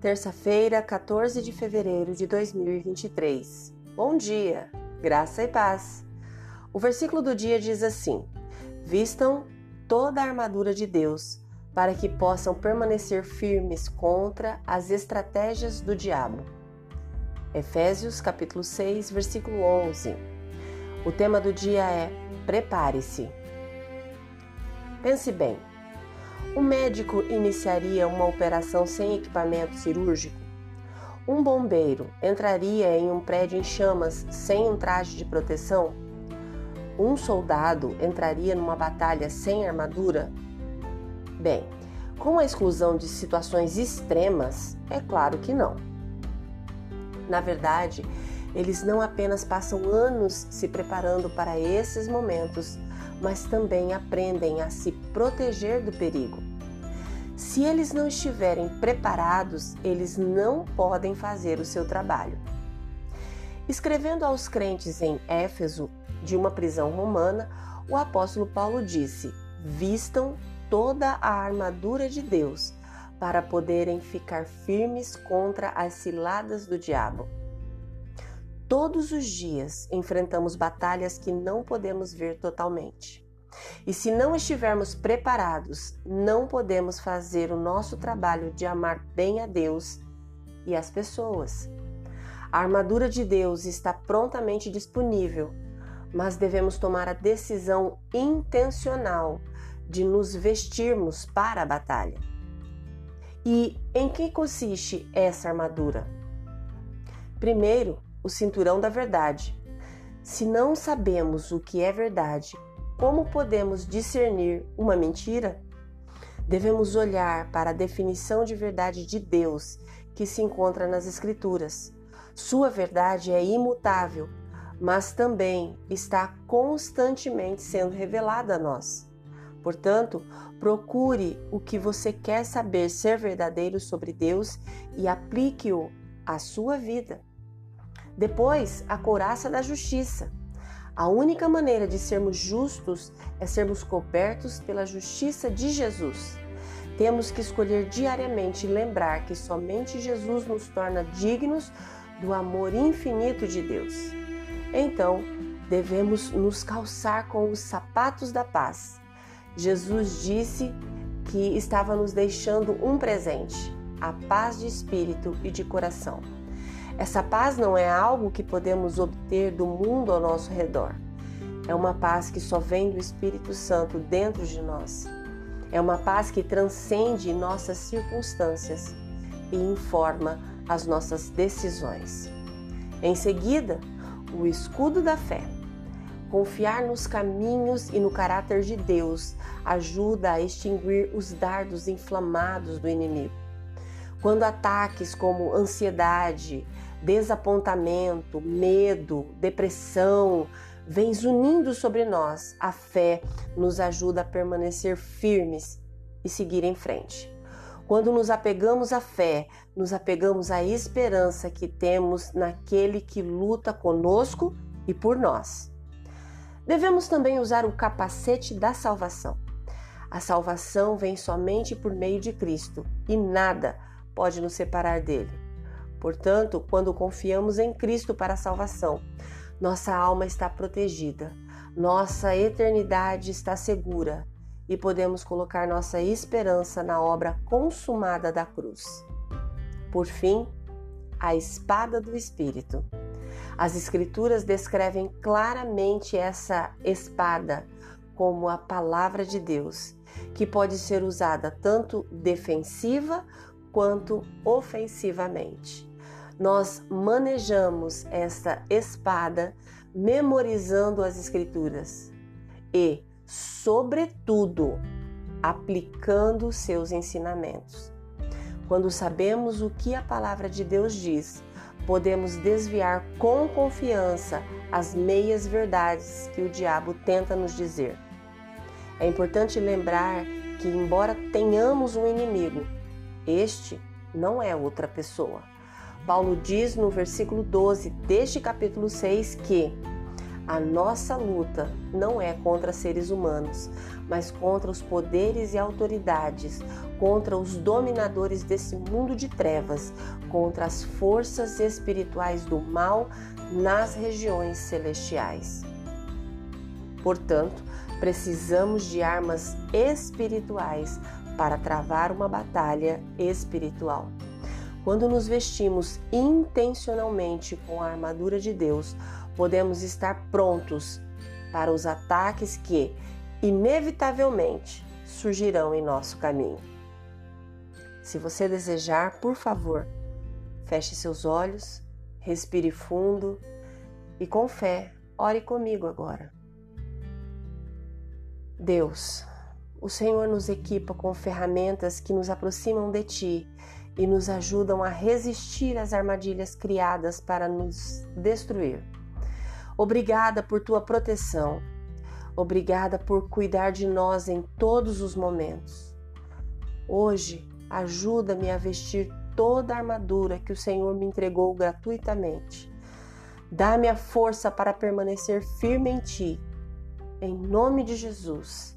Terça-feira, 14 de fevereiro de 2023. Bom dia, graça e paz. O versículo do dia diz assim: Vistam toda a armadura de Deus, para que possam permanecer firmes contra as estratégias do diabo. Efésios capítulo 6, versículo 11. O tema do dia é Prepare-se. Pense bem. O médico iniciaria uma operação sem equipamento cirúrgico? Um bombeiro entraria em um prédio em chamas sem um traje de proteção? Um soldado entraria numa batalha sem armadura? Bem, com a exclusão de situações extremas, é claro que não. Na verdade, eles não apenas passam anos se preparando para esses momentos, mas também aprendem a se proteger do perigo. Se eles não estiverem preparados, eles não podem fazer o seu trabalho. Escrevendo aos crentes em Éfeso, de uma prisão romana, o apóstolo Paulo disse: Vistam toda a armadura de Deus para poderem ficar firmes contra as ciladas do diabo. Todos os dias enfrentamos batalhas que não podemos ver totalmente. E se não estivermos preparados, não podemos fazer o nosso trabalho de amar bem a Deus e as pessoas. A armadura de Deus está prontamente disponível, mas devemos tomar a decisão intencional de nos vestirmos para a batalha. E em que consiste essa armadura? Primeiro, o cinturão da verdade. Se não sabemos o que é verdade, como podemos discernir uma mentira? Devemos olhar para a definição de verdade de Deus que se encontra nas Escrituras. Sua verdade é imutável, mas também está constantemente sendo revelada a nós. Portanto, procure o que você quer saber ser verdadeiro sobre Deus e aplique-o à sua vida. Depois, a couraça da justiça. A única maneira de sermos justos é sermos cobertos pela justiça de Jesus. Temos que escolher diariamente lembrar que somente Jesus nos torna dignos do amor infinito de Deus. Então, devemos nos calçar com os sapatos da paz. Jesus disse que estava nos deixando um presente, a paz de espírito e de coração. Essa paz não é algo que podemos obter do mundo ao nosso redor. É uma paz que só vem do Espírito Santo dentro de nós. É uma paz que transcende nossas circunstâncias e informa as nossas decisões. Em seguida, o escudo da fé. Confiar nos caminhos e no caráter de Deus ajuda a extinguir os dardos inflamados do inimigo. Quando ataques como ansiedade, desapontamento, medo, depressão, vem zunindo sobre nós, a fé nos ajuda a permanecer firmes e seguir em frente. Quando nos apegamos à fé, nos apegamos à esperança que temos naquele que luta conosco e por nós. Devemos também usar o capacete da salvação. A salvação vem somente por meio de Cristo e nada pode nos separar dele. Portanto, quando confiamos em Cristo para a salvação, nossa alma está protegida, nossa eternidade está segura e podemos colocar nossa esperança na obra consumada da cruz. Por fim, a espada do Espírito. As Escrituras descrevem claramente essa espada como a palavra de Deus, que pode ser usada tanto defensiva quanto ofensivamente nós manejamos esta espada memorizando as Escrituras e, sobretudo, aplicando seus ensinamentos. Quando sabemos o que a palavra de Deus diz, podemos desviar com confiança as meias verdades que o diabo tenta nos dizer. É importante lembrar que, embora tenhamos um inimigo, este não é outra pessoa. Paulo diz no versículo 12 deste capítulo 6 que A nossa luta não é contra seres humanos, mas contra os poderes e autoridades, contra os dominadores desse mundo de trevas, contra as forças espirituais do mal nas regiões celestiais. Portanto, precisamos de armas espirituais para travar uma batalha espiritual. Quando nos vestimos intencionalmente com a armadura de Deus, podemos estar prontos para os ataques que, inevitavelmente, surgirão em nosso caminho. Se você desejar, por favor, feche seus olhos, respire fundo e com fé, ore comigo agora. Deus, o Senhor nos equipa com ferramentas que nos aproximam de Ti e nos ajudam a resistir às armadilhas criadas para nos destruir. Obrigada por tua proteção. Obrigada por cuidar de nós em todos os momentos. Hoje, ajuda-me a vestir toda a armadura que o Senhor me entregou gratuitamente. Dá-me a força para permanecer firme em ti. Em nome de Jesus.